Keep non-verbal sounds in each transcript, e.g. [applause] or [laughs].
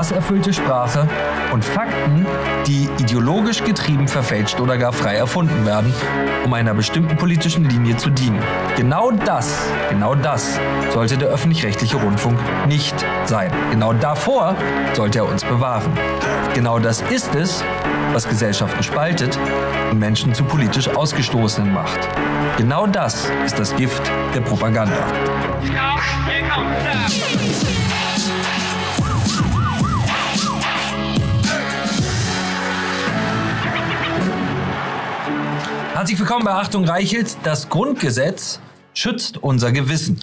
hasserfüllte Sprache und Fakten, die ideologisch getrieben verfälscht oder gar frei erfunden werden, um einer bestimmten politischen Linie zu dienen. Genau das, genau das sollte der öffentlich-rechtliche Rundfunk nicht sein. Genau davor sollte er uns bewahren. Genau das ist es, was Gesellschaften spaltet und Menschen zu politisch Ausgestoßenen macht. Genau das ist das Gift der Propaganda. Herzlich willkommen bei Achtung Reichelt. Das Grundgesetz schützt unser Gewissen.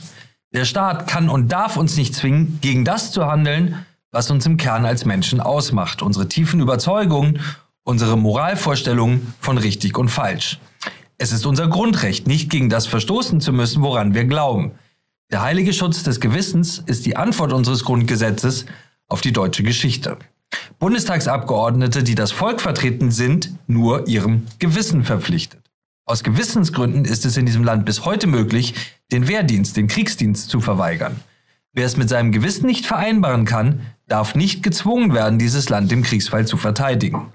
Der Staat kann und darf uns nicht zwingen, gegen das zu handeln, was uns im Kern als Menschen ausmacht. Unsere tiefen Überzeugungen, unsere Moralvorstellungen von richtig und falsch. Es ist unser Grundrecht, nicht gegen das verstoßen zu müssen, woran wir glauben. Der heilige Schutz des Gewissens ist die Antwort unseres Grundgesetzes auf die deutsche Geschichte. Bundestagsabgeordnete, die das Volk vertreten, sind nur ihrem Gewissen verpflichtet. Aus Gewissensgründen ist es in diesem Land bis heute möglich, den Wehrdienst, den Kriegsdienst zu verweigern. Wer es mit seinem Gewissen nicht vereinbaren kann, darf nicht gezwungen werden, dieses Land im Kriegsfall zu verteidigen.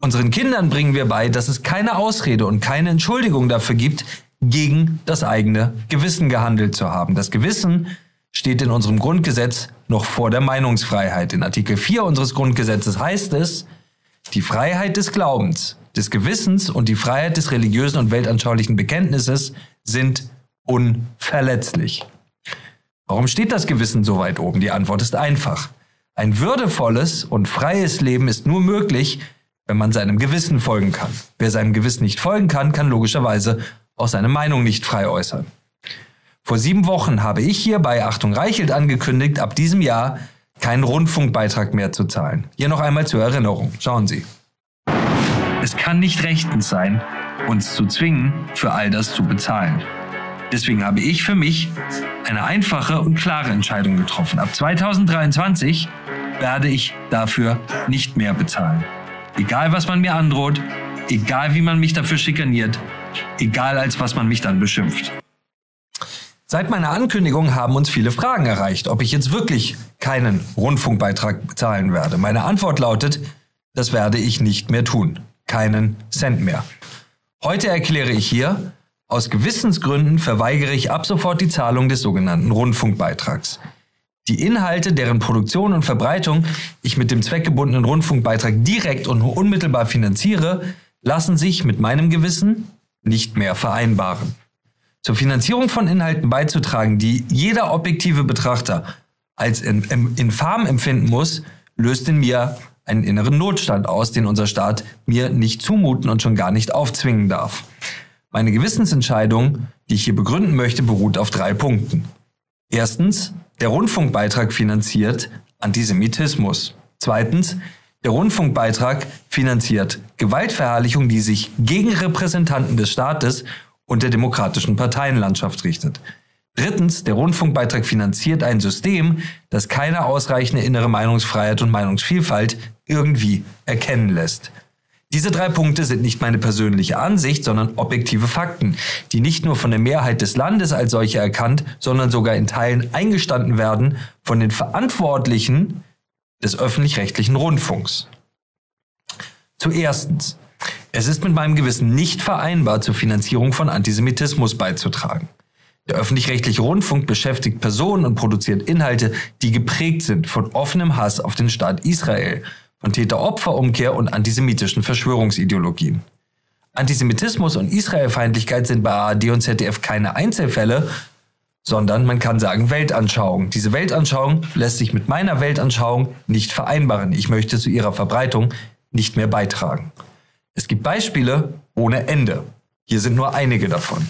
Unseren Kindern bringen wir bei, dass es keine Ausrede und keine Entschuldigung dafür gibt, gegen das eigene Gewissen gehandelt zu haben. Das Gewissen steht in unserem Grundgesetz noch vor der Meinungsfreiheit. In Artikel 4 unseres Grundgesetzes heißt es, die Freiheit des Glaubens des Gewissens und die Freiheit des religiösen und weltanschaulichen Bekenntnisses sind unverletzlich. Warum steht das Gewissen so weit oben? Die Antwort ist einfach. Ein würdevolles und freies Leben ist nur möglich, wenn man seinem Gewissen folgen kann. Wer seinem Gewissen nicht folgen kann, kann logischerweise auch seine Meinung nicht frei äußern. Vor sieben Wochen habe ich hier bei Achtung Reichelt angekündigt, ab diesem Jahr keinen Rundfunkbeitrag mehr zu zahlen. Hier noch einmal zur Erinnerung. Schauen Sie. Kann nicht rechtens sein, uns zu zwingen, für all das zu bezahlen. Deswegen habe ich für mich eine einfache und klare Entscheidung getroffen. Ab 2023 werde ich dafür nicht mehr bezahlen. Egal, was man mir androht, egal, wie man mich dafür schikaniert, egal, als was man mich dann beschimpft. Seit meiner Ankündigung haben uns viele Fragen erreicht, ob ich jetzt wirklich keinen Rundfunkbeitrag bezahlen werde. Meine Antwort lautet, das werde ich nicht mehr tun keinen Cent mehr. Heute erkläre ich hier, aus Gewissensgründen verweigere ich ab sofort die Zahlung des sogenannten Rundfunkbeitrags. Die Inhalte, deren Produktion und Verbreitung ich mit dem zweckgebundenen Rundfunkbeitrag direkt und unmittelbar finanziere, lassen sich mit meinem Gewissen nicht mehr vereinbaren. Zur Finanzierung von Inhalten beizutragen, die jeder objektive Betrachter als infam empfinden muss, löst in mir einen inneren Notstand aus, den unser Staat mir nicht zumuten und schon gar nicht aufzwingen darf. Meine Gewissensentscheidung, die ich hier begründen möchte, beruht auf drei Punkten. Erstens, der Rundfunkbeitrag finanziert Antisemitismus. Zweitens, der Rundfunkbeitrag finanziert Gewaltverherrlichung, die sich gegen Repräsentanten des Staates und der demokratischen Parteienlandschaft richtet. Drittens, der Rundfunkbeitrag finanziert ein System, das keine ausreichende innere Meinungsfreiheit und Meinungsvielfalt irgendwie erkennen lässt. Diese drei Punkte sind nicht meine persönliche Ansicht, sondern objektive Fakten, die nicht nur von der Mehrheit des Landes als solche erkannt, sondern sogar in Teilen eingestanden werden von den Verantwortlichen des öffentlich-rechtlichen Rundfunks. Zuerstens, es ist mit meinem Gewissen nicht vereinbar, zur Finanzierung von Antisemitismus beizutragen. Der öffentlich-rechtliche Rundfunk beschäftigt Personen und produziert Inhalte, die geprägt sind von offenem Hass auf den Staat Israel, von Täter-Opfer-Umkehr und antisemitischen Verschwörungsideologien. Antisemitismus und Israelfeindlichkeit sind bei ARD und ZDF keine Einzelfälle, sondern man kann sagen Weltanschauung. Diese Weltanschauung lässt sich mit meiner Weltanschauung nicht vereinbaren. Ich möchte zu ihrer Verbreitung nicht mehr beitragen. Es gibt Beispiele ohne Ende. Hier sind nur einige davon.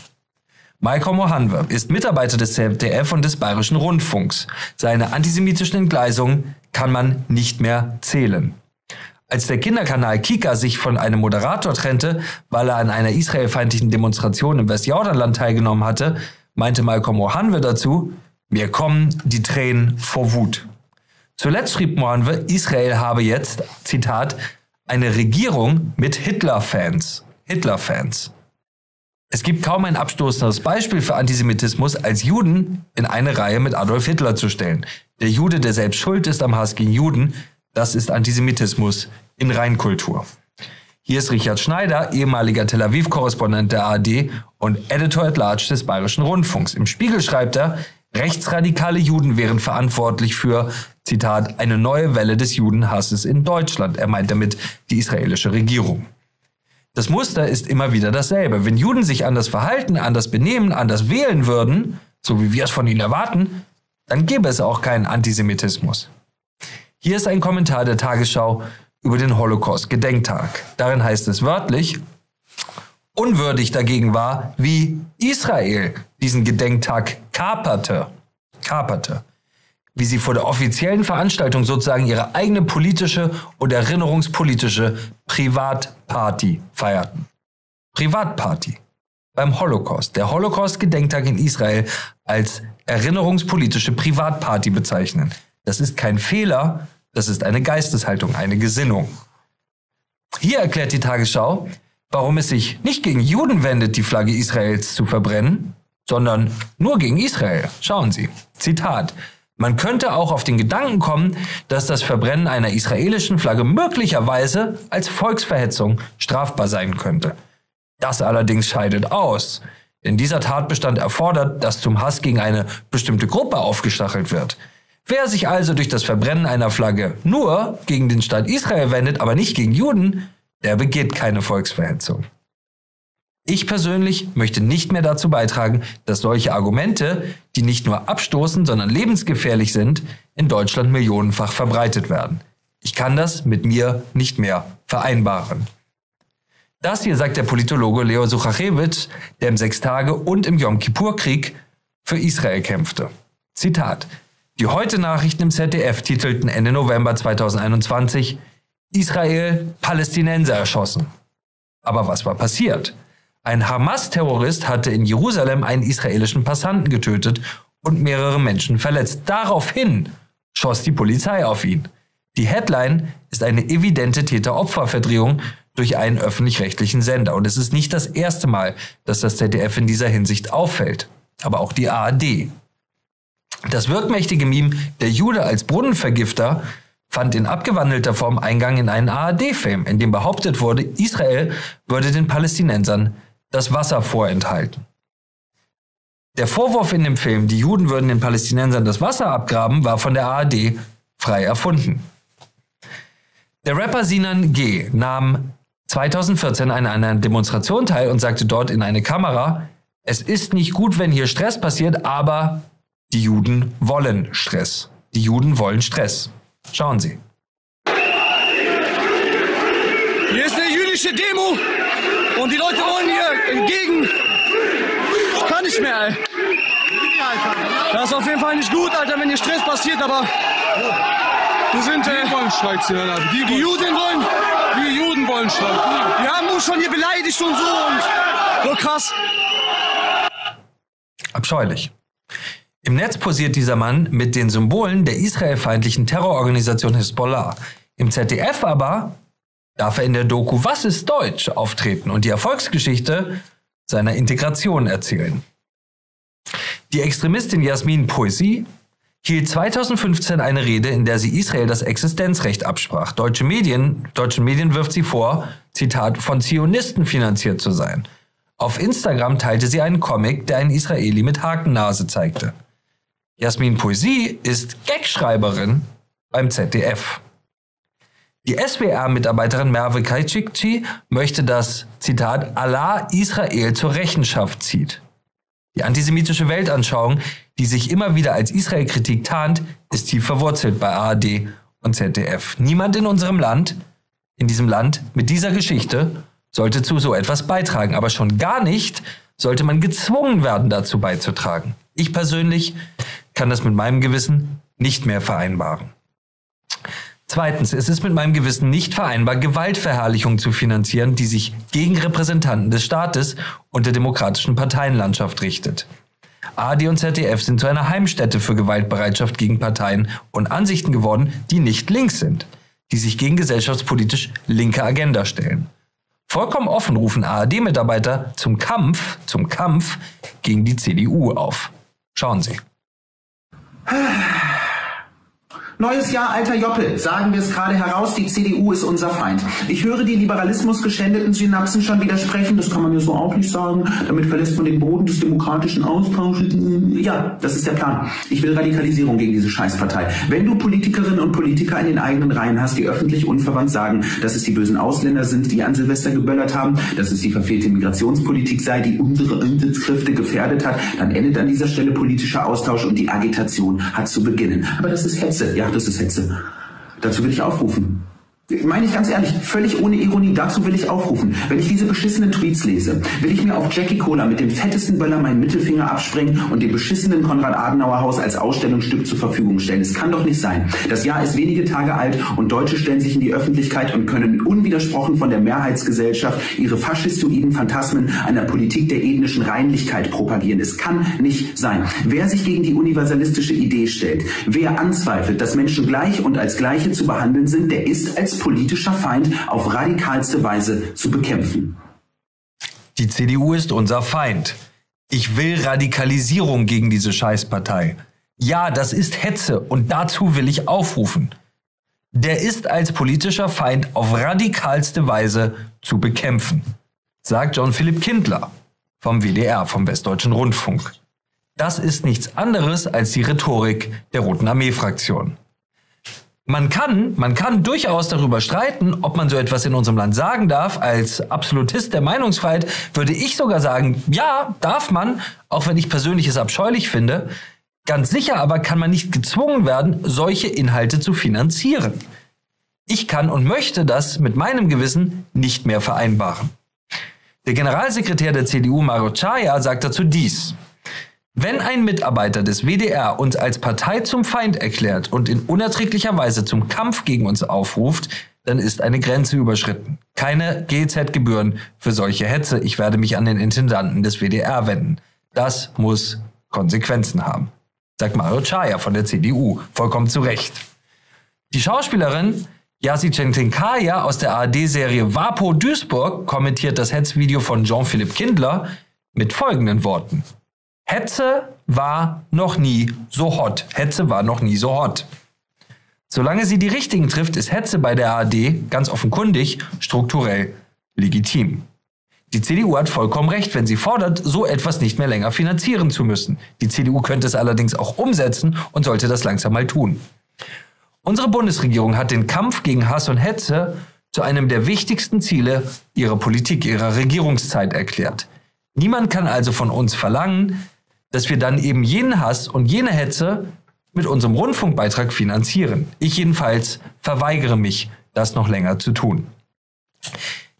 Malcolm Ohanwe ist Mitarbeiter des ZDF und des Bayerischen Rundfunks. Seine antisemitischen Entgleisungen kann man nicht mehr zählen. Als der Kinderkanal Kika sich von einem Moderator trennte, weil er an einer israelfeindlichen Demonstration im Westjordanland teilgenommen hatte, meinte Malcolm Mohanwe dazu, mir kommen die Tränen vor Wut. Zuletzt schrieb Mohanwe, Israel habe jetzt, Zitat, eine Regierung mit Hitler-Fans. Hitler-Fans. Es gibt kaum ein abstoßenderes Beispiel für Antisemitismus, als Juden in eine Reihe mit Adolf Hitler zu stellen. Der Jude, der selbst schuld ist am Hass gegen Juden, das ist Antisemitismus in Reinkultur. Hier ist Richard Schneider, ehemaliger Tel Aviv-Korrespondent der ARD und Editor at Large des Bayerischen Rundfunks. Im Spiegel schreibt er, rechtsradikale Juden wären verantwortlich für, Zitat, eine neue Welle des Judenhasses in Deutschland. Er meint damit die israelische Regierung. Das Muster ist immer wieder dasselbe. Wenn Juden sich anders verhalten, anders benehmen, anders wählen würden, so wie wir es von ihnen erwarten, dann gäbe es auch keinen Antisemitismus. Hier ist ein Kommentar der Tagesschau über den Holocaust-Gedenktag. Darin heißt es wörtlich, unwürdig dagegen war, wie Israel diesen Gedenktag kaperte. Kaperte wie sie vor der offiziellen Veranstaltung sozusagen ihre eigene politische und erinnerungspolitische Privatparty feierten. Privatparty. Beim Holocaust. Der Holocaust-Gedenktag in Israel als erinnerungspolitische Privatparty bezeichnen. Das ist kein Fehler, das ist eine Geisteshaltung, eine Gesinnung. Hier erklärt die Tagesschau, warum es sich nicht gegen Juden wendet, die Flagge Israels zu verbrennen, sondern nur gegen Israel. Schauen Sie. Zitat. Man könnte auch auf den Gedanken kommen, dass das Verbrennen einer israelischen Flagge möglicherweise als Volksverhetzung strafbar sein könnte. Das allerdings scheidet aus, denn dieser Tatbestand erfordert, dass zum Hass gegen eine bestimmte Gruppe aufgestachelt wird. Wer sich also durch das Verbrennen einer Flagge nur gegen den Staat Israel wendet, aber nicht gegen Juden, der begeht keine Volksverhetzung. Ich persönlich möchte nicht mehr dazu beitragen, dass solche Argumente, die nicht nur abstoßen, sondern lebensgefährlich sind, in Deutschland millionenfach verbreitet werden. Ich kann das mit mir nicht mehr vereinbaren. Das hier sagt der Politologe Leo Suchachewitsch, der im Sechstage- und im Yom Kippur-Krieg für Israel kämpfte. Zitat. Die heute Nachrichten im ZDF titelten Ende November 2021 Israel Palästinenser erschossen. Aber was war passiert? Ein Hamas-Terrorist hatte in Jerusalem einen israelischen Passanten getötet und mehrere Menschen verletzt. Daraufhin schoss die Polizei auf ihn. Die Headline ist eine evidente Täter-Opfer-Verdrehung durch einen öffentlich-rechtlichen Sender. Und es ist nicht das erste Mal, dass das ZDF in dieser Hinsicht auffällt. Aber auch die ARD. Das wirkmächtige Meme Der Jude als Brunnenvergifter fand in abgewandelter Form Eingang in einen ARD-Film, in dem behauptet wurde, Israel würde den Palästinensern das Wasser vorenthalten. Der Vorwurf in dem Film, die Juden würden den Palästinensern das Wasser abgraben, war von der ARD frei erfunden. Der Rapper Sinan G. nahm 2014 an einer Demonstration teil und sagte dort in eine Kamera, es ist nicht gut, wenn hier Stress passiert, aber die Juden wollen Stress. Die Juden wollen Stress. Schauen Sie. Hier ist eine jüdische Demo und die Leute wollen hier entgegen. Ich kann nicht mehr, ey. Das ist auf jeden Fall nicht gut, Alter, wenn hier Stress passiert, aber wir sind. Äh, die wollen Streik die, die Juden wollen. Die Juden wollen Streik. Die haben uns schon hier beleidigt und so und so krass. Abscheulich. Im Netz posiert dieser Mann mit den Symbolen der israelfeindlichen Terrororganisation Hezbollah. Im ZDF aber darf er in der Doku Was ist Deutsch auftreten und die Erfolgsgeschichte seiner Integration erzählen. Die Extremistin Jasmin Poesie hielt 2015 eine Rede, in der sie Israel das Existenzrecht absprach. Deutsche Medien, deutschen Medien wirft sie vor, Zitat, von Zionisten finanziert zu sein. Auf Instagram teilte sie einen Comic, der einen Israeli mit Hakennase zeigte. Jasmin Poesie ist Gagschreiberin beim ZDF. Die SWR-Mitarbeiterin Merve Kajcikci möchte, dass, Zitat, Allah Israel zur Rechenschaft zieht. Die antisemitische Weltanschauung, die sich immer wieder als Israel-Kritik tarnt, ist tief verwurzelt bei ARD und ZDF. Niemand in unserem Land, in diesem Land mit dieser Geschichte, sollte zu so etwas beitragen. Aber schon gar nicht sollte man gezwungen werden, dazu beizutragen. Ich persönlich kann das mit meinem Gewissen nicht mehr vereinbaren. Zweitens, es ist mit meinem Gewissen nicht vereinbar, Gewaltverherrlichung zu finanzieren, die sich gegen Repräsentanten des Staates und der demokratischen Parteienlandschaft richtet. AD und ZDF sind zu einer Heimstätte für Gewaltbereitschaft gegen Parteien und Ansichten geworden, die nicht links sind, die sich gegen gesellschaftspolitisch linke Agenda stellen. Vollkommen offen rufen ARD-Mitarbeiter zum Kampf, zum Kampf gegen die CDU auf. Schauen Sie. [sighs] Neues Jahr, alter Joppel. Sagen wir es gerade heraus, die CDU ist unser Feind. Ich höre die Liberalismus geschändeten Synapsen schon widersprechen. Das kann man ja so auch nicht sagen. Damit verlässt man den Boden des demokratischen Austausches. Ja, das ist der Plan. Ich will Radikalisierung gegen diese Scheißpartei. Wenn du Politikerinnen und Politiker in den eigenen Reihen hast, die öffentlich unverwandt sagen, dass es die bösen Ausländer sind, die an Silvester geböllert haben, dass es die verfehlte Migrationspolitik sei, die unsere Einsatzkräfte gefährdet hat, dann endet an dieser Stelle politischer Austausch und die Agitation hat zu beginnen. Aber das ist Hetze. Ja, das ist Hetze. Dazu will ich aufrufen. Meine ich ganz ehrlich, völlig ohne Ironie, dazu will ich aufrufen. Wenn ich diese beschissenen Tweets lese, will ich mir auf Jackie Cola mit dem fettesten Böller meinen Mittelfinger abspringen und dem beschissenen Konrad-Adenauer-Haus als Ausstellungsstück zur Verfügung stellen. Es kann doch nicht sein. Das Jahr ist wenige Tage alt und Deutsche stellen sich in die Öffentlichkeit und können unwidersprochen von der Mehrheitsgesellschaft ihre faschistoiden Phantasmen einer Politik der ethnischen Reinlichkeit propagieren. Es kann nicht sein. Wer sich gegen die universalistische Idee stellt, wer anzweifelt, dass Menschen gleich und als Gleiche zu behandeln sind, der ist als politischer Feind auf radikalste Weise zu bekämpfen. Die CDU ist unser Feind. Ich will Radikalisierung gegen diese Scheißpartei. Ja, das ist Hetze und dazu will ich aufrufen. Der ist als politischer Feind auf radikalste Weise zu bekämpfen, sagt John Philipp Kindler vom WDR, vom Westdeutschen Rundfunk. Das ist nichts anderes als die Rhetorik der Roten Armee-Fraktion. Man kann, man kann durchaus darüber streiten, ob man so etwas in unserem Land sagen darf. Als Absolutist der Meinungsfreiheit würde ich sogar sagen, ja, darf man, auch wenn ich persönlich es abscheulich finde. Ganz sicher aber kann man nicht gezwungen werden, solche Inhalte zu finanzieren. Ich kann und möchte das mit meinem Gewissen nicht mehr vereinbaren. Der Generalsekretär der CDU, Maro Chaya, sagt dazu dies. Wenn ein Mitarbeiter des WDR uns als Partei zum Feind erklärt und in unerträglicher Weise zum Kampf gegen uns aufruft, dann ist eine Grenze überschritten. Keine GZ-Gebühren für solche Hetze. Ich werde mich an den Intendanten des WDR wenden. Das muss Konsequenzen haben. Sagt Mario Chaya von der CDU. Vollkommen zu Recht. Die Schauspielerin Yasi Centinkaya aus der ARD-Serie Vapo Duisburg kommentiert das Hetzvideo von Jean-Philippe Kindler mit folgenden Worten. Hetze war noch nie so hot. Hetze war noch nie so hot. Solange sie die richtigen trifft, ist Hetze bei der ARD ganz offenkundig strukturell legitim. Die CDU hat vollkommen recht, wenn sie fordert, so etwas nicht mehr länger finanzieren zu müssen. Die CDU könnte es allerdings auch umsetzen und sollte das langsam mal tun. Unsere Bundesregierung hat den Kampf gegen Hass und Hetze zu einem der wichtigsten Ziele ihrer Politik, ihrer Regierungszeit erklärt. Niemand kann also von uns verlangen, dass wir dann eben jenen Hass und jene Hetze mit unserem Rundfunkbeitrag finanzieren. Ich jedenfalls verweigere mich, das noch länger zu tun.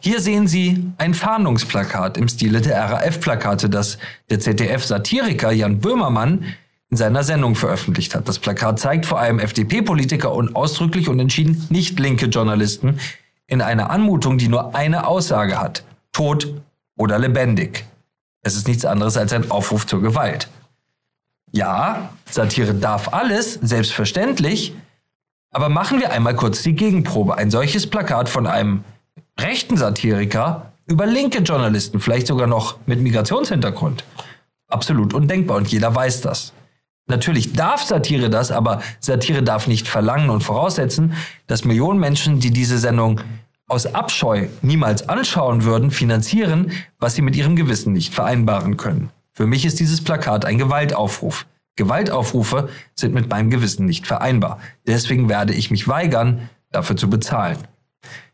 Hier sehen Sie ein Fahndungsplakat im Stile der RAF-Plakate, das der ZDF-Satiriker Jan Böhmermann in seiner Sendung veröffentlicht hat. Das Plakat zeigt vor allem FDP-Politiker und ausdrücklich und entschieden nicht linke Journalisten in einer Anmutung, die nur eine Aussage hat. Tot oder lebendig. Es ist nichts anderes als ein Aufruf zur Gewalt. Ja, Satire darf alles, selbstverständlich, aber machen wir einmal kurz die Gegenprobe. Ein solches Plakat von einem rechten Satiriker über linke Journalisten, vielleicht sogar noch mit Migrationshintergrund. Absolut undenkbar und jeder weiß das. Natürlich darf Satire das, aber Satire darf nicht verlangen und voraussetzen, dass Millionen Menschen, die diese Sendung aus Abscheu niemals anschauen würden, finanzieren, was sie mit ihrem Gewissen nicht vereinbaren können. Für mich ist dieses Plakat ein Gewaltaufruf. Gewaltaufrufe sind mit meinem Gewissen nicht vereinbar. Deswegen werde ich mich weigern, dafür zu bezahlen.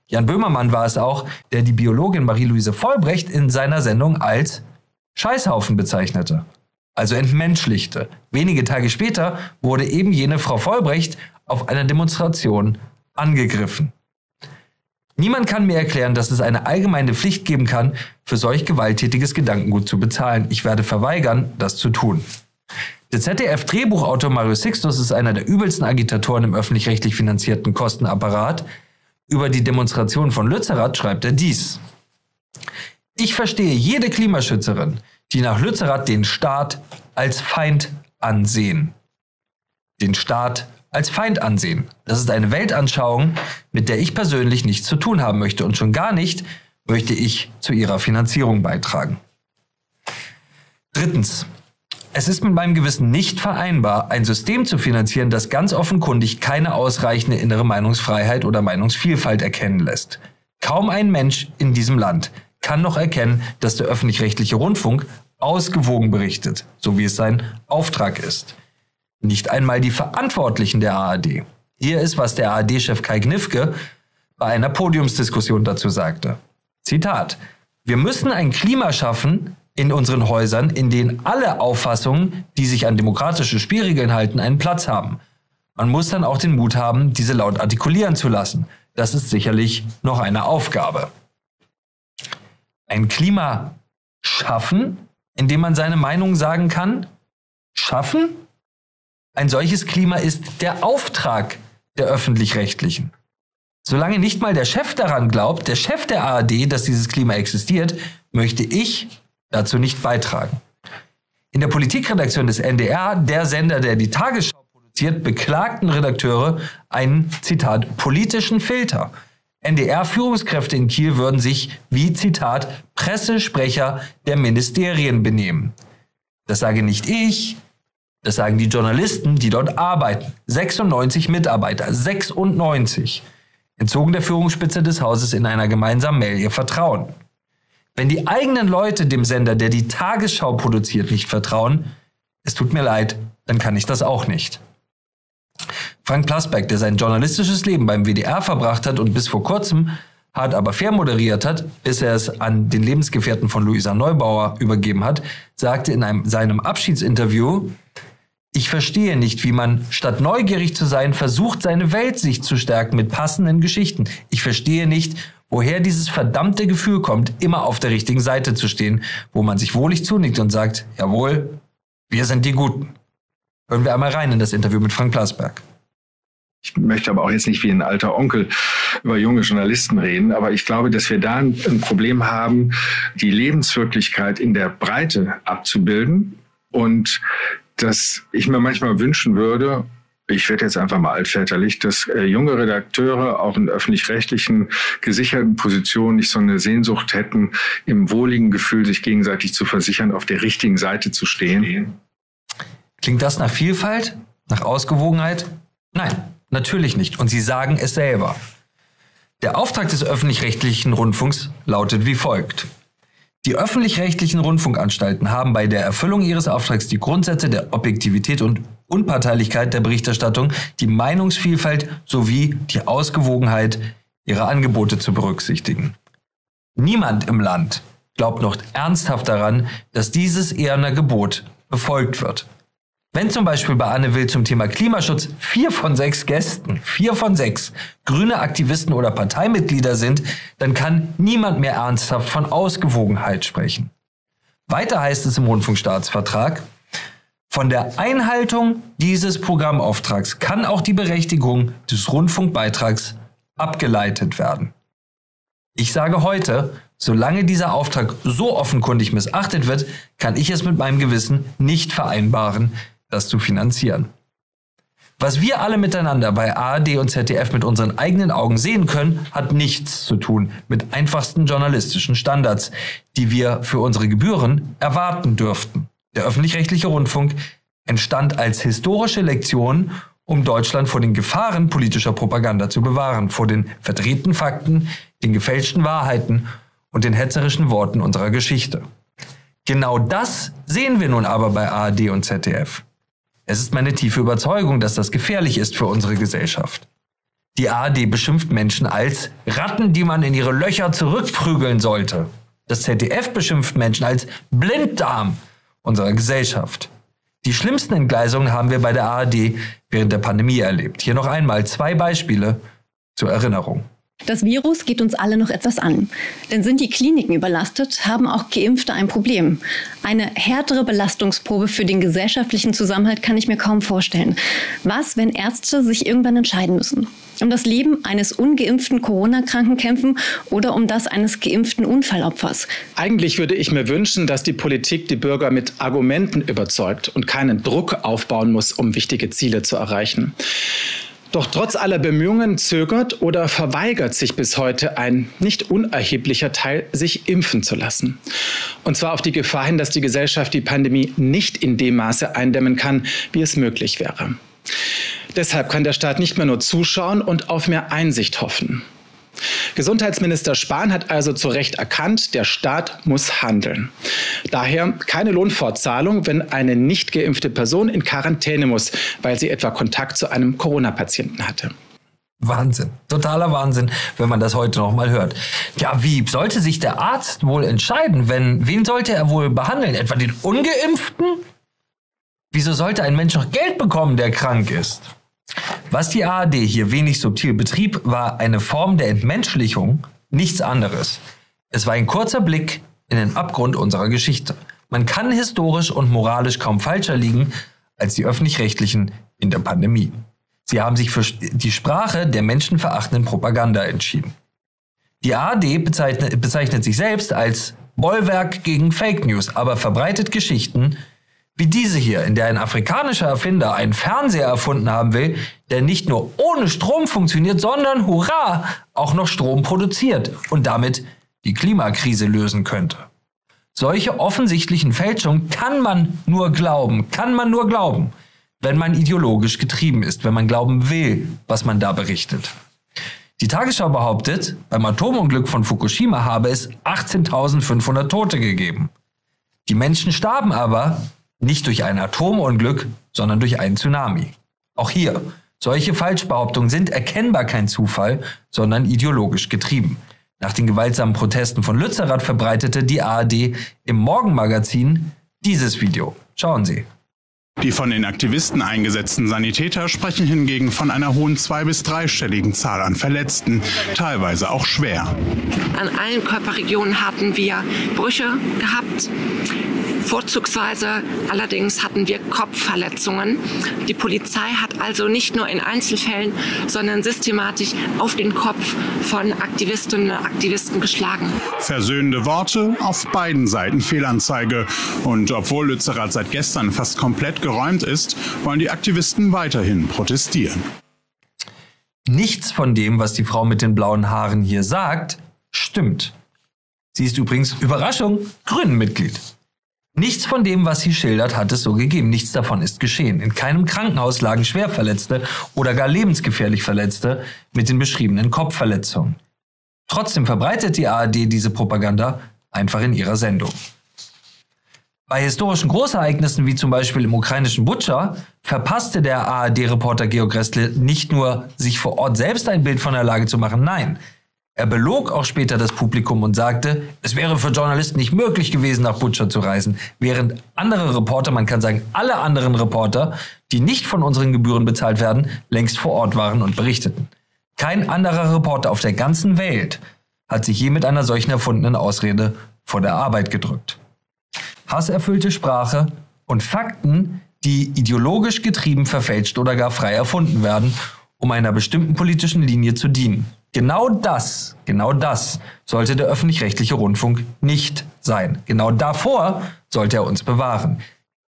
Jan Böhmermann war es auch, der die Biologin Marie-Louise Vollbrecht in seiner Sendung als Scheißhaufen bezeichnete. Also entmenschlichte. Wenige Tage später wurde eben jene Frau Vollbrecht auf einer Demonstration angegriffen. Niemand kann mir erklären, dass es eine allgemeine Pflicht geben kann, für solch gewalttätiges Gedankengut zu bezahlen. Ich werde verweigern, das zu tun. Der ZDF-Drehbuchautor Mario Sixtus ist einer der übelsten Agitatoren im öffentlich-rechtlich finanzierten Kostenapparat. Über die Demonstration von Lützerath schreibt er dies. Ich verstehe jede Klimaschützerin, die nach Lützerath den Staat als Feind ansehen. Den Staat als Feind ansehen. Das ist eine Weltanschauung, mit der ich persönlich nichts zu tun haben möchte und schon gar nicht möchte ich zu ihrer Finanzierung beitragen. Drittens. Es ist mit meinem Gewissen nicht vereinbar, ein System zu finanzieren, das ganz offenkundig keine ausreichende innere Meinungsfreiheit oder Meinungsvielfalt erkennen lässt. Kaum ein Mensch in diesem Land kann noch erkennen, dass der öffentlich-rechtliche Rundfunk ausgewogen berichtet, so wie es sein Auftrag ist. Nicht einmal die Verantwortlichen der ARD. Hier ist, was der ARD-Chef Kai Gnifke bei einer Podiumsdiskussion dazu sagte. Zitat. Wir müssen ein Klima schaffen in unseren Häusern, in denen alle Auffassungen, die sich an demokratische Spielregeln halten, einen Platz haben. Man muss dann auch den Mut haben, diese laut artikulieren zu lassen. Das ist sicherlich noch eine Aufgabe. Ein Klima schaffen, in dem man seine Meinung sagen kann? Schaffen? Ein solches Klima ist der Auftrag der öffentlich-rechtlichen. Solange nicht mal der Chef daran glaubt, der Chef der ARD, dass dieses Klima existiert, möchte ich dazu nicht beitragen. In der Politikredaktion des NDR, der Sender, der die Tagesschau produziert, beklagten Redakteure einen, Zitat, politischen Filter. NDR-Führungskräfte in Kiel würden sich wie, Zitat, Pressesprecher der Ministerien benehmen. Das sage nicht ich, das sagen die Journalisten, die dort arbeiten. 96 Mitarbeiter, 96, entzogen der Führungsspitze des Hauses in einer gemeinsamen Mail ihr Vertrauen. Wenn die eigenen Leute dem Sender, der die Tagesschau produziert, nicht vertrauen, es tut mir leid, dann kann ich das auch nicht. Frank Plasberg, der sein journalistisches Leben beim WDR verbracht hat und bis vor kurzem hart aber fair moderiert hat, bis er es an den Lebensgefährten von Luisa Neubauer übergeben hat, sagte in einem, seinem Abschiedsinterview, ich verstehe nicht, wie man, statt neugierig zu sein, versucht, seine Weltsicht zu stärken mit passenden Geschichten. Ich verstehe nicht, woher dieses verdammte Gefühl kommt, immer auf der richtigen Seite zu stehen, wo man sich wohlig zunickt und sagt, jawohl, wir sind die Guten. Hören wir einmal rein in das Interview mit Frank Plasberg. Ich möchte aber auch jetzt nicht wie ein alter Onkel über junge Journalisten reden, aber ich glaube, dass wir da ein, Problem haben, die Lebenswirklichkeit in der Breite abzubilden und dass ich mir manchmal wünschen würde, ich werde jetzt einfach mal altväterlich, dass äh, junge Redakteure auch in öffentlich-rechtlichen gesicherten Positionen nicht so eine Sehnsucht hätten, im wohligen Gefühl sich gegenseitig zu versichern, auf der richtigen Seite zu stehen. Klingt das nach Vielfalt? Nach Ausgewogenheit? Nein. Natürlich nicht. Und sie sagen es selber. Der Auftrag des öffentlich-rechtlichen Rundfunks lautet wie folgt. Die öffentlich-rechtlichen Rundfunkanstalten haben bei der Erfüllung ihres Auftrags die Grundsätze der Objektivität und Unparteilichkeit der Berichterstattung, die Meinungsvielfalt sowie die Ausgewogenheit ihrer Angebote zu berücksichtigen. Niemand im Land glaubt noch ernsthaft daran, dass dieses eherne Gebot befolgt wird. Wenn zum Beispiel bei Anne Will zum Thema Klimaschutz vier von sechs Gästen, vier von sechs grüne Aktivisten oder Parteimitglieder sind, dann kann niemand mehr ernsthaft von Ausgewogenheit sprechen. Weiter heißt es im Rundfunkstaatsvertrag, von der Einhaltung dieses Programmauftrags kann auch die Berechtigung des Rundfunkbeitrags abgeleitet werden. Ich sage heute, solange dieser Auftrag so offenkundig missachtet wird, kann ich es mit meinem Gewissen nicht vereinbaren, das zu finanzieren. Was wir alle miteinander bei ARD und ZDF mit unseren eigenen Augen sehen können, hat nichts zu tun mit einfachsten journalistischen Standards, die wir für unsere Gebühren erwarten dürften. Der öffentlich-rechtliche Rundfunk entstand als historische Lektion, um Deutschland vor den Gefahren politischer Propaganda zu bewahren, vor den verdrehten Fakten, den gefälschten Wahrheiten und den hetzerischen Worten unserer Geschichte. Genau das sehen wir nun aber bei ARD und ZDF. Es ist meine tiefe Überzeugung, dass das gefährlich ist für unsere Gesellschaft. Die ARD beschimpft Menschen als Ratten, die man in ihre Löcher zurückprügeln sollte. Das ZDF beschimpft Menschen als Blinddarm unserer Gesellschaft. Die schlimmsten Entgleisungen haben wir bei der ARD während der Pandemie erlebt. Hier noch einmal zwei Beispiele zur Erinnerung. Das Virus geht uns alle noch etwas an. Denn sind die Kliniken überlastet, haben auch Geimpfte ein Problem. Eine härtere Belastungsprobe für den gesellschaftlichen Zusammenhalt kann ich mir kaum vorstellen. Was, wenn Ärzte sich irgendwann entscheiden müssen? Um das Leben eines ungeimpften Corona-Kranken kämpfen oder um das eines geimpften Unfallopfers? Eigentlich würde ich mir wünschen, dass die Politik die Bürger mit Argumenten überzeugt und keinen Druck aufbauen muss, um wichtige Ziele zu erreichen. Doch trotz aller Bemühungen zögert oder verweigert sich bis heute ein nicht unerheblicher Teil, sich impfen zu lassen. Und zwar auf die Gefahr hin, dass die Gesellschaft die Pandemie nicht in dem Maße eindämmen kann, wie es möglich wäre. Deshalb kann der Staat nicht mehr nur zuschauen und auf mehr Einsicht hoffen. Gesundheitsminister Spahn hat also zu Recht erkannt, der Staat muss handeln. Daher keine Lohnfortzahlung, wenn eine nicht geimpfte Person in Quarantäne muss, weil sie etwa Kontakt zu einem Corona-Patienten hatte. Wahnsinn. Totaler Wahnsinn, wenn man das heute noch mal hört. Ja, wie sollte sich der Arzt wohl entscheiden, wenn, wen sollte er wohl behandeln? Etwa den Ungeimpften? Wieso sollte ein Mensch noch Geld bekommen, der krank ist? Was die ARD hier wenig subtil betrieb, war eine Form der Entmenschlichung, nichts anderes. Es war ein kurzer Blick in den Abgrund unserer Geschichte. Man kann historisch und moralisch kaum falscher liegen als die öffentlich-rechtlichen in der Pandemie. Sie haben sich für die Sprache der menschenverachtenden Propaganda entschieden. Die ARD bezeichnet, bezeichnet sich selbst als Bollwerk gegen Fake News, aber verbreitet Geschichten, wie diese hier, in der ein afrikanischer Erfinder einen Fernseher erfunden haben will, der nicht nur ohne Strom funktioniert, sondern, hurra, auch noch Strom produziert und damit die Klimakrise lösen könnte. Solche offensichtlichen Fälschungen kann man nur glauben, kann man nur glauben, wenn man ideologisch getrieben ist, wenn man glauben will, was man da berichtet. Die Tagesschau behauptet, beim Atomunglück von Fukushima habe es 18.500 Tote gegeben. Die Menschen starben aber nicht durch ein Atomunglück, sondern durch einen Tsunami. Auch hier, solche Falschbehauptungen sind erkennbar kein Zufall, sondern ideologisch getrieben. Nach den gewaltsamen Protesten von Lützerath verbreitete die ARD im Morgenmagazin dieses Video. Schauen Sie. Die von den Aktivisten eingesetzten Sanitäter sprechen hingegen von einer hohen zwei- bis dreistelligen Zahl an Verletzten, teilweise auch schwer. An allen Körperregionen hatten wir Brüche gehabt. Vorzugsweise allerdings hatten wir Kopfverletzungen. Die Polizei hat also nicht nur in Einzelfällen, sondern systematisch auf den Kopf von Aktivistinnen und Aktivisten geschlagen. Versöhnende Worte, auf beiden Seiten Fehlanzeige. Und obwohl Lützerath seit gestern fast komplett geräumt ist, wollen die Aktivisten weiterhin protestieren. Nichts von dem, was die Frau mit den blauen Haaren hier sagt, stimmt. Sie ist übrigens, Überraschung, Grünen-Mitglied. Nichts von dem, was sie schildert, hat es so gegeben. Nichts davon ist geschehen. In keinem Krankenhaus lagen Schwerverletzte oder gar lebensgefährlich Verletzte mit den beschriebenen Kopfverletzungen. Trotzdem verbreitet die ARD diese Propaganda einfach in ihrer Sendung. Bei historischen Großereignissen wie zum Beispiel im ukrainischen Butscha verpasste der ARD-Reporter Georg Restle nicht nur, sich vor Ort selbst ein Bild von der Lage zu machen, nein, er belog auch später das Publikum und sagte, es wäre für Journalisten nicht möglich gewesen, nach Butcher zu reisen, während andere Reporter, man kann sagen alle anderen Reporter, die nicht von unseren Gebühren bezahlt werden, längst vor Ort waren und berichteten. Kein anderer Reporter auf der ganzen Welt hat sich je mit einer solchen erfundenen Ausrede vor der Arbeit gedrückt. Hasserfüllte Sprache und Fakten, die ideologisch getrieben, verfälscht oder gar frei erfunden werden, um einer bestimmten politischen Linie zu dienen. Genau das, genau das sollte der öffentlich-rechtliche Rundfunk nicht sein. Genau davor sollte er uns bewahren.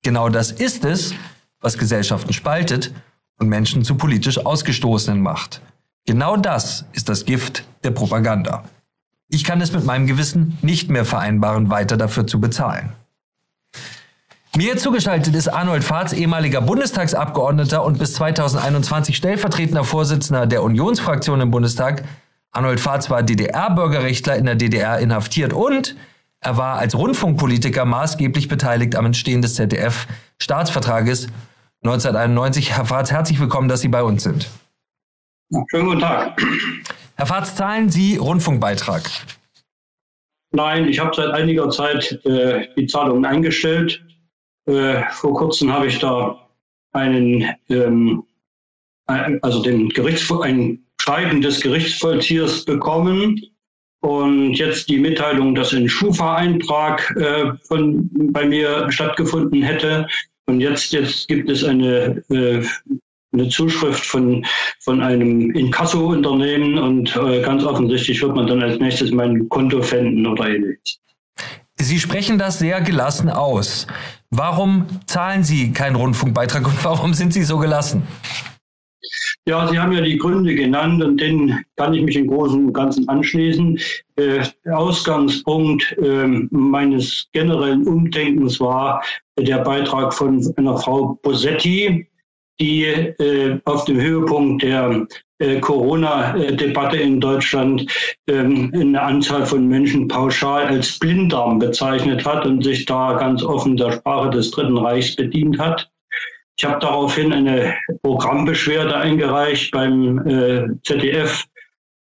Genau das ist es, was Gesellschaften spaltet und Menschen zu politisch Ausgestoßenen macht. Genau das ist das Gift der Propaganda. Ich kann es mit meinem Gewissen nicht mehr vereinbaren, weiter dafür zu bezahlen. Mir zugeschaltet ist Arnold Fahrz, ehemaliger Bundestagsabgeordneter und bis 2021 stellvertretender Vorsitzender der Unionsfraktion im Bundestag. Arnold Fahrz war DDR-Bürgerrechtler in der DDR inhaftiert und er war als Rundfunkpolitiker maßgeblich beteiligt am Entstehen des ZDF-Staatsvertrages 1991. Herr Fahrz, herzlich willkommen, dass Sie bei uns sind. Schönen guten Tag. Herr Fahrz, zahlen Sie Rundfunkbeitrag? Nein, ich habe seit einiger Zeit äh, die Zahlungen eingestellt. Äh, vor kurzem habe ich da einen, ähm, also den Gerichts, ein Schreiben des Gerichtsvollziehers bekommen und jetzt die Mitteilung, dass ein Schufa-Eintrag äh, von bei mir stattgefunden hätte. Und jetzt, jetzt gibt es eine, äh, eine Zuschrift von, von einem Inkasso-Unternehmen und äh, ganz offensichtlich wird man dann als nächstes mein Konto finden oder ähnliches. Sie sprechen das sehr gelassen aus. Warum zahlen Sie keinen Rundfunkbeitrag und warum sind Sie so gelassen? Ja, Sie haben ja die Gründe genannt und denen kann ich mich im Großen und Ganzen anschließen. Äh, Ausgangspunkt äh, meines generellen Umdenkens war der Beitrag von einer Frau Bosetti, die äh, auf dem Höhepunkt der äh, Corona-Debatte in Deutschland ähm, eine Anzahl von Menschen pauschal als Blinddarm bezeichnet hat und sich da ganz offen der Sprache des Dritten Reichs bedient hat. Ich habe daraufhin eine Programmbeschwerde eingereicht beim äh, ZDF,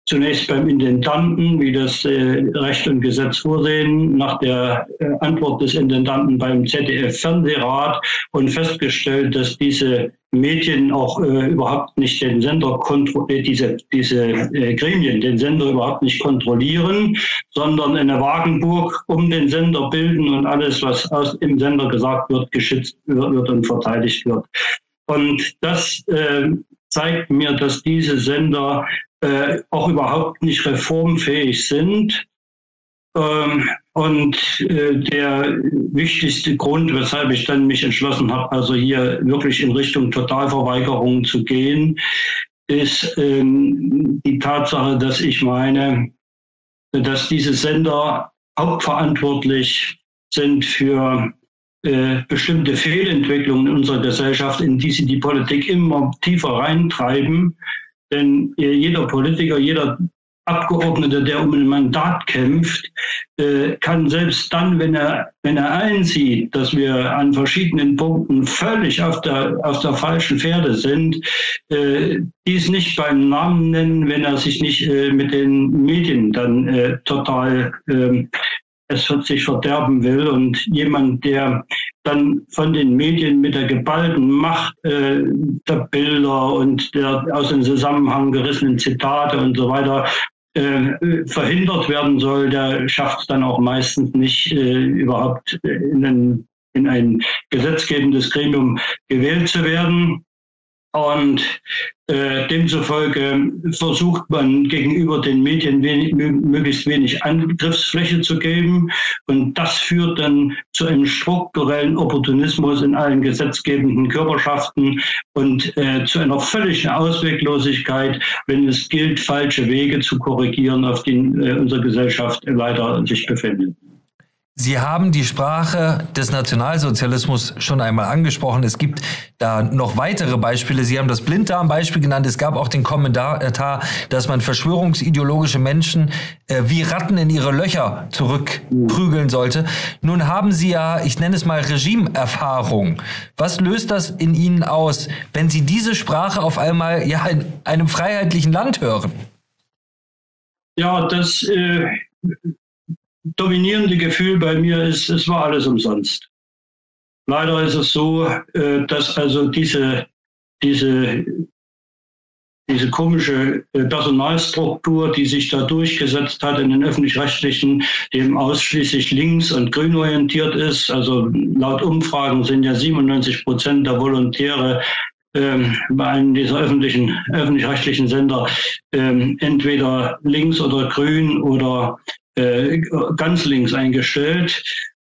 zunächst beim Intendanten, wie das äh, Recht und Gesetz vorsehen, nach der äh, Antwort des Intendanten beim ZDF-Fernsehrat und festgestellt, dass diese Medien auch äh, überhaupt nicht den Sender kontrollieren, äh, diese, diese äh, Gremien den Sender überhaupt nicht kontrollieren, sondern eine Wagenburg um den Sender bilden und alles, was aus dem Sender gesagt wird, geschützt wird und verteidigt wird. Und das äh, zeigt mir, dass diese Sender äh, auch überhaupt nicht reformfähig sind. Ähm, und äh, der wichtigste Grund, weshalb ich dann mich entschlossen habe, also hier wirklich in Richtung Totalverweigerung zu gehen, ist ähm, die Tatsache, dass ich meine, dass diese Sender hauptverantwortlich sind für bestimmte Fehlentwicklungen in unserer Gesellschaft, in die sie die Politik immer tiefer reintreiben. Denn äh, jeder Politiker, jeder Abgeordnete, der um ein Mandat kämpft, äh, kann selbst dann, wenn er, wenn er einsieht, dass wir an verschiedenen Punkten völlig auf der, auf der falschen Pferde sind, äh, dies nicht beim Namen nennen, wenn er sich nicht äh, mit den Medien dann äh, total äh, es sich verderben will. Und jemand, der dann von den Medien mit der geballten Macht äh, der Bilder und der aus dem Zusammenhang gerissenen Zitate und so weiter äh, verhindert werden soll, der schafft es dann auch meistens nicht äh, überhaupt in ein, in ein gesetzgebendes Gremium gewählt zu werden. Und äh, demzufolge versucht man gegenüber den Medien wenig, möglichst wenig Angriffsfläche zu geben. Und das führt dann zu einem strukturellen Opportunismus in allen gesetzgebenden Körperschaften und äh, zu einer völligen Ausweglosigkeit, wenn es gilt, falsche Wege zu korrigieren, auf denen äh, unsere Gesellschaft leider sich befindet. Sie haben die Sprache des Nationalsozialismus schon einmal angesprochen. Es gibt da noch weitere Beispiele. Sie haben das Blinddarm-Beispiel genannt. Es gab auch den Kommentar, dass man verschwörungsideologische Menschen äh, wie Ratten in ihre Löcher zurückprügeln sollte. Nun haben Sie ja, ich nenne es mal Regimeerfahrung. Was löst das in Ihnen aus, wenn Sie diese Sprache auf einmal ja in einem freiheitlichen Land hören? Ja, das äh, dominierende Gefühl bei mir ist, es war alles umsonst. Leider ist es so, äh, dass also diese, diese, diese komische äh, Personalstruktur, die sich da durchgesetzt hat in den öffentlich-rechtlichen, dem ausschließlich links- und grün orientiert ist. Also laut Umfragen sind ja 97 Prozent der Volontäre ähm, bei einem dieser öffentlichen, öffentlich-rechtlichen Sender ähm, entweder links oder grün oder äh, ganz links eingestellt.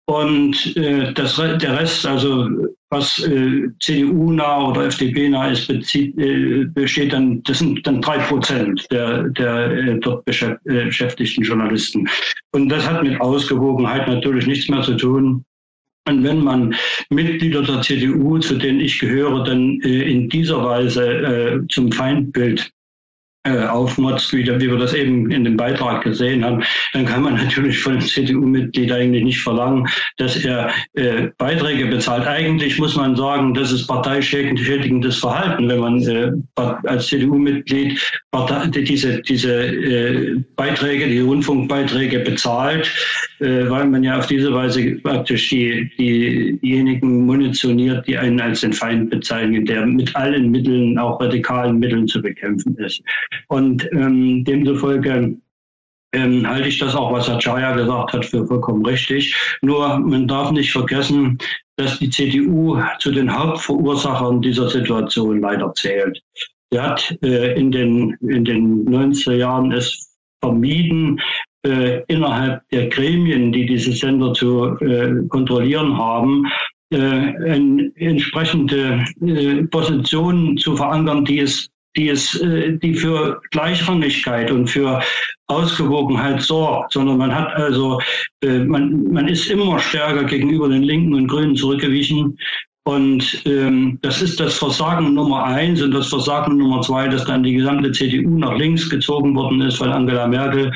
Und äh, das, der Rest, also was äh, CDU-nah oder FDP-nah ist, bezieht, äh, besteht dann, das sind dann drei Prozent der, der äh, dort äh, beschäftigten Journalisten. Und das hat mit Ausgewogenheit natürlich nichts mehr zu tun. Und wenn man Mitglieder der CDU, zu denen ich gehöre, dann äh, in dieser Weise äh, zum Feindbild äh, aufmotzt, wie, wie wir das eben in dem Beitrag gesehen haben, dann kann man [laughs] natürlich von einem CDU-Mitglied eigentlich nicht verlangen, dass er äh, Beiträge bezahlt. Eigentlich muss man sagen, das ist parteischädigendes Verhalten, wenn man äh, als CDU-Mitglied diese, diese äh, Beiträge, die Rundfunkbeiträge bezahlt, äh, weil man ja auf diese Weise praktisch die, die, diejenigen munitioniert, die einen als den Feind bezeichnen, der mit allen Mitteln, auch radikalen Mitteln zu bekämpfen ist. Und ähm, demzufolge ähm, halte ich das auch, was Herr Chaya gesagt hat, für vollkommen richtig. Nur man darf nicht vergessen, dass die CDU zu den Hauptverursachern dieser Situation leider zählt. Sie hat äh, in, den, in den 90er Jahren es vermieden, äh, innerhalb der Gremien, die diese Sender zu äh, kontrollieren haben, äh, entsprechende äh, Position zu verankern, die es die es, äh, die für Gleichrangigkeit und für Ausgewogenheit sorgt, sondern man hat also, äh, man, man ist immer stärker gegenüber den Linken und Grünen zurückgewichen. Und ähm, das ist das Versagen Nummer eins und das Versagen Nummer zwei, dass dann die gesamte CDU nach links gezogen worden ist, weil Angela Merkel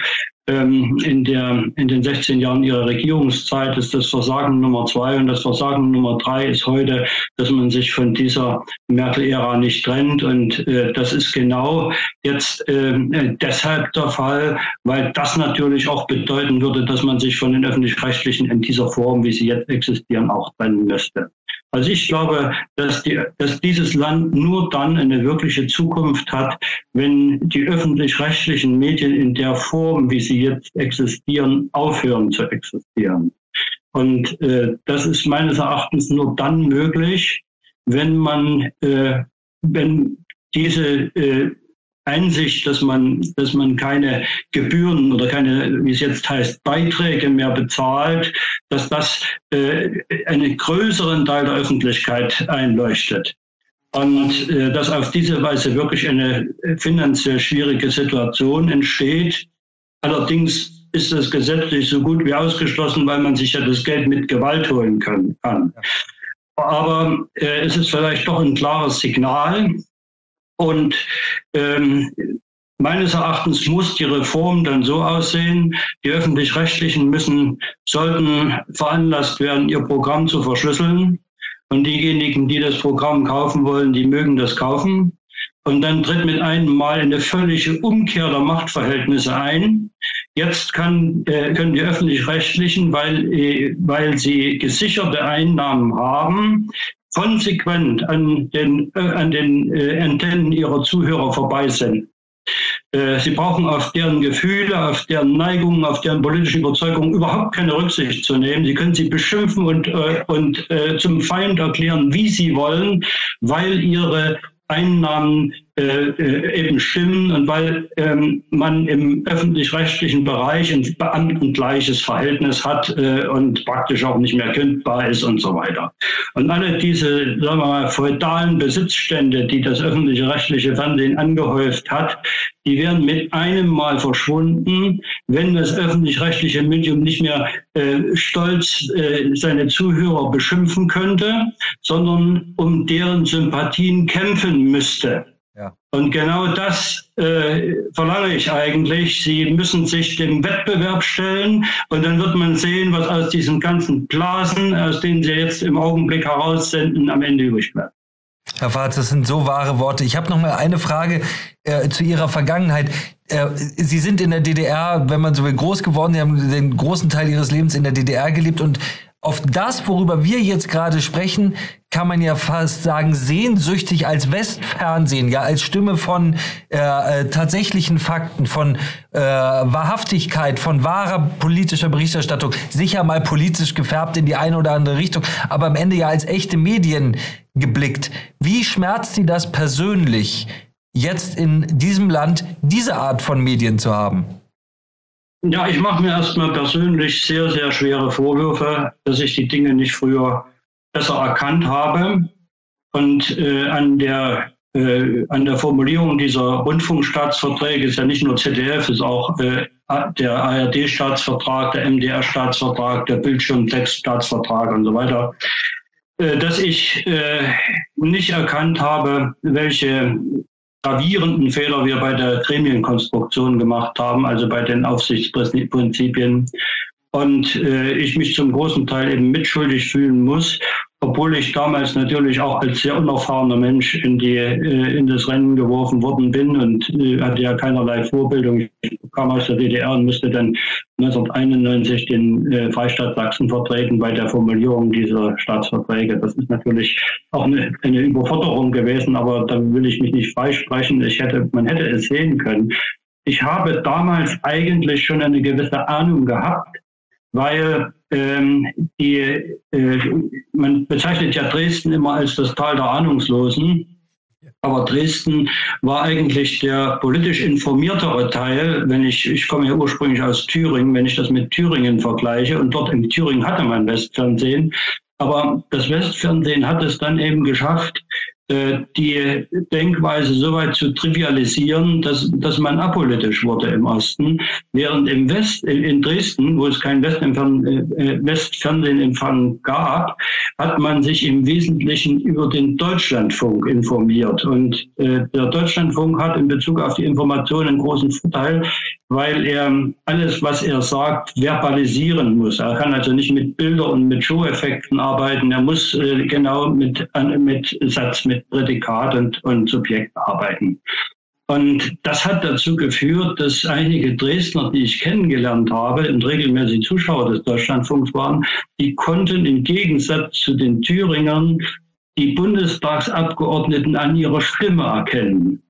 in, der, in den 16 Jahren ihrer Regierungszeit ist das Versagen Nummer zwei und das Versagen Nummer drei ist heute, dass man sich von dieser Merkel-Ära nicht trennt. Und äh, das ist genau jetzt ähm, äh, deshalb der Fall, weil das natürlich auch bedeuten würde, dass man sich von den öffentlich-rechtlichen in dieser Form, wie sie jetzt existieren, auch trennen müsste. Also ich glaube, dass, die, dass dieses Land nur dann eine wirkliche Zukunft hat, wenn die öffentlich-rechtlichen Medien in der Form, wie sie jetzt existieren, aufhören zu existieren. Und äh, das ist meines Erachtens nur dann möglich, wenn man, äh, wenn diese äh, Einsicht, dass man, dass man keine Gebühren oder keine, wie es jetzt heißt, Beiträge mehr bezahlt, dass das äh, einen größeren Teil der Öffentlichkeit einleuchtet. Und äh, dass auf diese Weise wirklich eine finanziell schwierige Situation entsteht. Allerdings ist das gesetzlich so gut wie ausgeschlossen, weil man sich ja das Geld mit Gewalt holen kann. Aber äh, es ist vielleicht doch ein klares Signal, und ähm, meines Erachtens muss die Reform dann so aussehen, die öffentlich-rechtlichen müssen, sollten veranlasst werden, ihr Programm zu verschlüsseln. Und diejenigen, die das Programm kaufen wollen, die mögen das kaufen. Und dann tritt mit einem Mal eine völlige Umkehr der Machtverhältnisse ein. Jetzt kann, äh, können die öffentlich-rechtlichen, weil, äh, weil sie gesicherte Einnahmen haben, konsequent an den, äh, an den äh, Antennen ihrer Zuhörer vorbeisenden. Äh, sie brauchen auf deren Gefühle, auf deren Neigungen, auf deren politische Überzeugungen überhaupt keine Rücksicht zu nehmen. Sie können sie beschimpfen und, äh, und äh, zum Feind erklären, wie sie wollen, weil ihre Einnahmen eben stimmen und weil ähm, man im öffentlich-rechtlichen Bereich ein beamtengleiches Verhältnis hat äh, und praktisch auch nicht mehr kündbar ist und so weiter. Und alle diese, sagen wir mal, feudalen Besitzstände, die das öffentliche rechtliche Fernsehen angehäuft hat, die werden mit einem Mal verschwunden, wenn das öffentlich-rechtliche Medium nicht mehr äh, stolz äh, seine Zuhörer beschimpfen könnte, sondern um deren Sympathien kämpfen müsste. Und genau das äh, verlange ich eigentlich. Sie müssen sich dem Wettbewerb stellen und dann wird man sehen, was aus diesen ganzen Blasen, aus denen Sie jetzt im Augenblick heraussenden, am Ende übrig bleibt. Herr Fatz, das sind so wahre Worte. Ich habe noch mal eine Frage äh, zu Ihrer Vergangenheit. Äh, Sie sind in der DDR, wenn man so will, groß geworden. Sie haben den großen Teil Ihres Lebens in der DDR gelebt und auf das, worüber wir jetzt gerade sprechen, kann man ja fast sagen, sehnsüchtig als Westfernsehen, ja, als Stimme von äh, äh, tatsächlichen Fakten, von äh, Wahrhaftigkeit, von wahrer politischer Berichterstattung, sicher mal politisch gefärbt in die eine oder andere Richtung, aber am Ende ja als echte Medien geblickt. Wie schmerzt Sie das persönlich, jetzt in diesem Land diese Art von Medien zu haben? Ja, ich mache mir erstmal persönlich sehr, sehr schwere Vorwürfe, dass ich die Dinge nicht früher besser erkannt habe. Und äh, an, der, äh, an der Formulierung dieser Rundfunkstaatsverträge ist ja nicht nur ZDF, ist auch äh, der ARD-Staatsvertrag, der MDR-Staatsvertrag, der Bildschirmtext-Staatsvertrag und so weiter, äh, dass ich äh, nicht erkannt habe, welche gravierenden Fehler wir bei der Gremienkonstruktion gemacht haben, also bei den Aufsichtsprinzipien. Und äh, ich mich zum großen Teil eben mitschuldig fühlen muss obwohl ich damals natürlich auch als sehr unerfahrener Mensch in, die, äh, in das Rennen geworfen worden bin und äh, hatte ja keinerlei Vorbildung. Ich kam aus der DDR und musste dann 1991 den äh, Freistaat Sachsen vertreten bei der Formulierung dieser Staatsverträge. Das ist natürlich auch eine, eine Überforderung gewesen, aber da will ich mich nicht freisprechen. Ich hätte, man hätte es sehen können. Ich habe damals eigentlich schon eine gewisse Ahnung gehabt, weil ähm, die, äh, man bezeichnet ja Dresden immer als das Tal der Ahnungslosen. Aber Dresden war eigentlich der politisch informiertere Teil, wenn ich, ich komme ja ursprünglich aus Thüringen, wenn ich das mit Thüringen vergleiche, und dort in Thüringen hatte man Westfernsehen, Aber das Westfernsehen hat es dann eben geschafft, die Denkweise so weit zu trivialisieren, dass, dass man apolitisch wurde im Osten, während im West, in Dresden, wo es kein äh, Westfernsehempfang gab, hat man sich im Wesentlichen über den Deutschlandfunk informiert. Und äh, der Deutschlandfunk hat in Bezug auf die Informationen einen großen Vorteil, weil er alles, was er sagt, verbalisieren muss. Er kann also nicht mit Bildern und mit Show-Effekten arbeiten. Er muss äh, genau mit, mit Satz, mit Prädikat und, und Subjekt arbeiten. Und das hat dazu geführt, dass einige Dresdner, die ich kennengelernt habe und regelmäßig Zuschauer des Deutschlandfunks waren, die konnten im Gegensatz zu den Thüringern die Bundestagsabgeordneten an ihrer Stimme erkennen.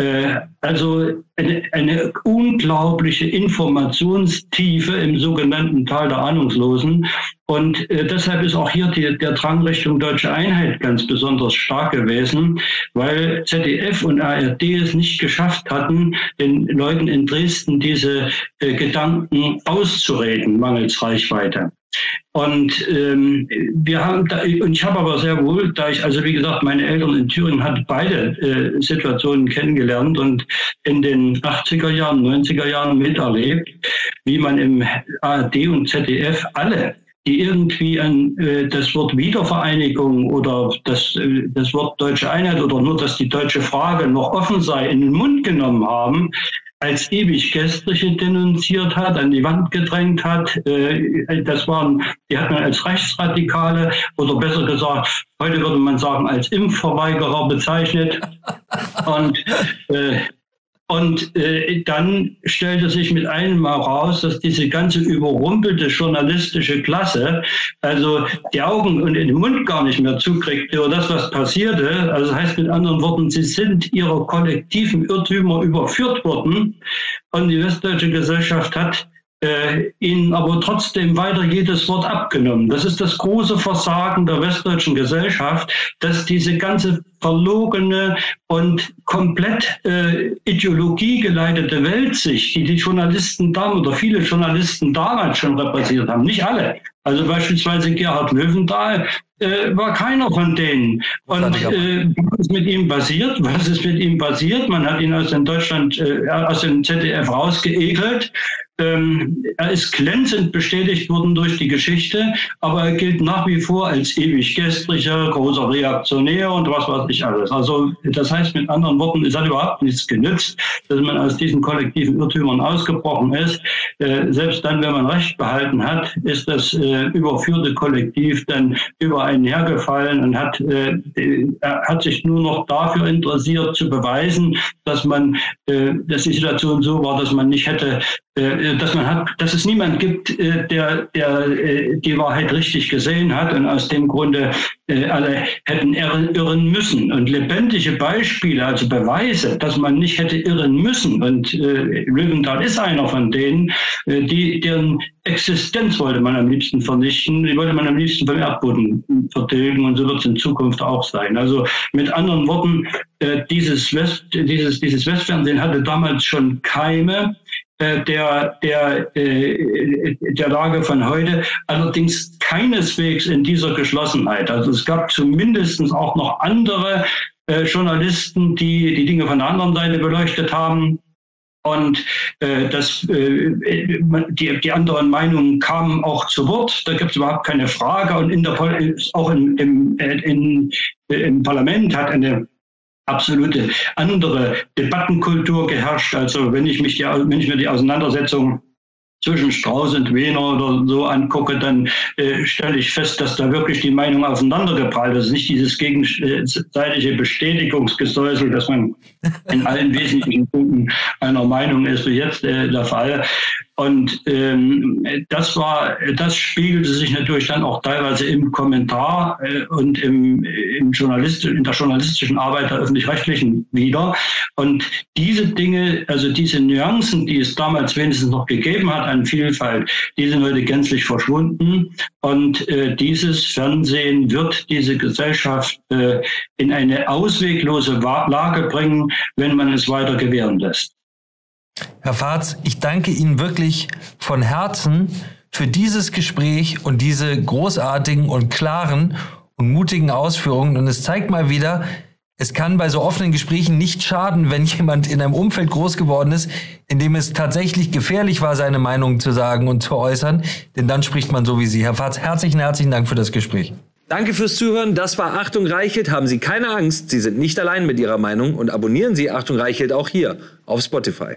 Äh, also eine, eine, unglaubliche Informationstiefe im sogenannten Tal der Ahnungslosen. Und äh, deshalb ist auch hier die, der Drang Richtung deutsche Einheit ganz besonders stark gewesen, weil ZDF und ARD es nicht geschafft hatten, den Leuten in Dresden diese äh, Gedanken auszureden, mangels Reichweite. Und ähm, wir haben da, und ich habe aber sehr wohl, da ich also wie gesagt meine Eltern in Thüringen hatte beide äh, Situationen kennengelernt und in den 80er Jahren, 90er Jahren miterlebt, wie man im ARD und ZDF alle die irgendwie an äh, das Wort Wiedervereinigung oder das, äh, das Wort deutsche Einheit oder nur, dass die deutsche Frage noch offen sei, in den Mund genommen haben, als ewig Gestrige denunziert hat, an die Wand gedrängt hat. Äh, das waren, die hat man als Rechtsradikale oder besser gesagt, heute würde man sagen, als Impfverweigerer bezeichnet. Und äh, und äh, dann stellte sich mit einem Mal raus, dass diese ganze überrumpelte journalistische Klasse also die Augen und den Mund gar nicht mehr zukriegte über das, was passierte. Also das heißt mit anderen Worten, sie sind ihrer kollektiven Irrtümer überführt worden. Und die westdeutsche Gesellschaft hat äh, ihnen aber trotzdem weiter jedes Wort abgenommen. Das ist das große Versagen der westdeutschen Gesellschaft, dass diese ganze verlogene und komplett äh, ideologiegeleitete Weltsicht, die die Journalisten damals oder viele Journalisten damals schon repräsentiert haben, nicht alle. Also beispielsweise Gerhard Löwenthal äh, war keiner von denen. Und äh, was ist mit ihm passiert? Was ist mit ihm passiert? Man hat ihn aus dem Deutschland, äh, aus dem ZDF rausgeekelt ähm, er ist glänzend bestätigt worden durch die Geschichte, aber er gilt nach wie vor als ewig gestriger, großer Reaktionär und was weiß ich alles. Also das heißt mit anderen Worten, es hat überhaupt nichts genützt, dass man aus diesen kollektiven Irrtümern ausgebrochen ist. Äh, selbst dann, wenn man Recht behalten hat, ist das äh, überführte Kollektiv dann über einen hergefallen und hat, äh, hat sich nur noch dafür interessiert zu beweisen, dass man, dass die Situation so war, dass man nicht hätte dass man hat, dass es niemand gibt, äh, der, der äh, die Wahrheit richtig gesehen hat und aus dem Grunde alle hätten irren müssen. Und lebendige Beispiele, also Beweise, dass man nicht hätte irren müssen. Und äh, Löwenthal ist einer von denen, die, deren Existenz wollte man am liebsten vernichten, die wollte man am liebsten beim Erdboden vertilgen und so wird es in Zukunft auch sein. Also mit anderen Worten, äh, dieses, West, dieses, dieses Westfernsehen hatte damals schon Keime, äh, der, der, äh, der Lage von heute, allerdings keineswegs in dieser Geschlossenheit. Also es gab zumindest auch noch andere äh, Journalisten, die die Dinge von der anderen Seite beleuchtet haben. Und äh, das, äh, die, die anderen Meinungen kamen auch zu Wort. Da gibt es überhaupt keine Frage. Und in der, auch in, im, in, im Parlament hat eine absolute andere Debattenkultur geherrscht. Also wenn ich mich die, wenn ich mir die Auseinandersetzung zwischen Strauß und Wiener oder so angucke, dann äh, stelle ich fest, dass da wirklich die Meinung aufeinandergeprallt ist. Nicht dieses gegenseitige Bestätigungsgesäusel, dass man in allen wesentlichen Punkten einer Meinung ist, wie jetzt äh, der Fall. Und ähm, das war, das spiegelte sich natürlich dann auch teilweise im Kommentar äh, und im, im Journalist, in der journalistischen Arbeit der öffentlich-rechtlichen wieder. Und diese Dinge, also diese Nuancen, die es damals wenigstens noch gegeben hat an Vielfalt, die sind heute gänzlich verschwunden. Und äh, dieses Fernsehen wird diese Gesellschaft äh, in eine ausweglose Lage bringen, wenn man es weiter gewähren lässt. Herr Fahrz, ich danke Ihnen wirklich von Herzen für dieses Gespräch und diese großartigen und klaren und mutigen Ausführungen. Und es zeigt mal wieder, es kann bei so offenen Gesprächen nicht schaden, wenn jemand in einem Umfeld groß geworden ist, in dem es tatsächlich gefährlich war, seine Meinung zu sagen und zu äußern. Denn dann spricht man so wie Sie. Herr Fatz, herzlichen, herzlichen Dank für das Gespräch. Danke fürs Zuhören. Das war Achtung Reichelt. Haben Sie keine Angst. Sie sind nicht allein mit Ihrer Meinung und abonnieren Sie Achtung Reichelt auch hier auf Spotify.